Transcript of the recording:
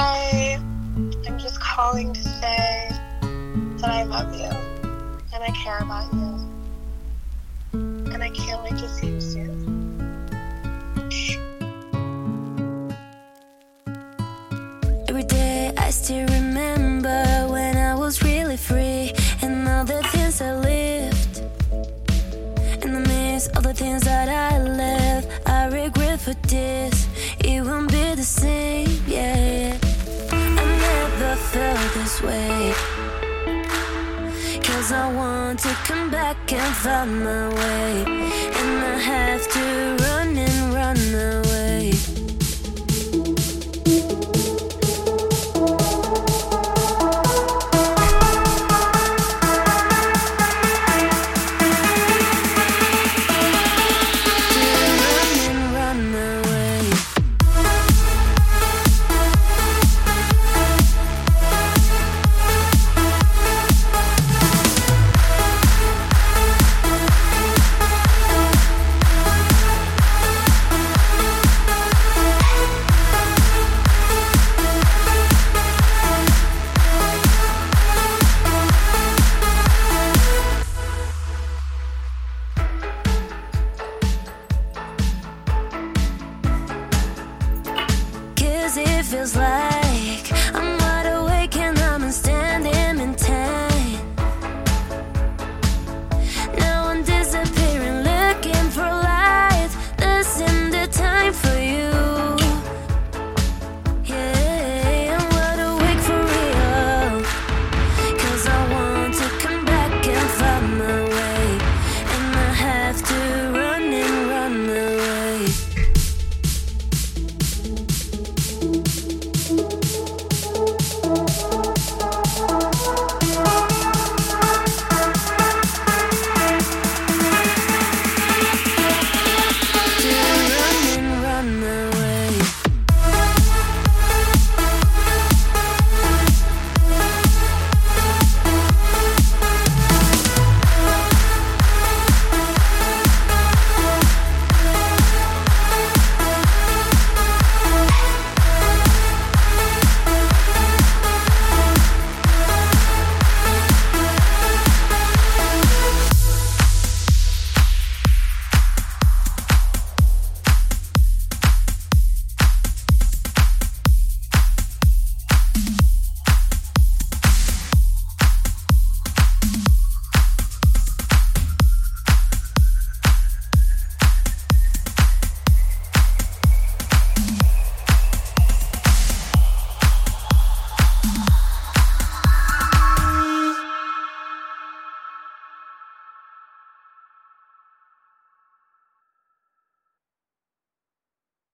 Hi, I'm just calling to say that I love you and I care about you. And I can't wait to see you soon. Every day I still remember when I was really free and all the things I lived. In the midst of the things that I left, I regret for this. It won't be the same, yeah. This way. Cause I want to come back and find my way. Feels like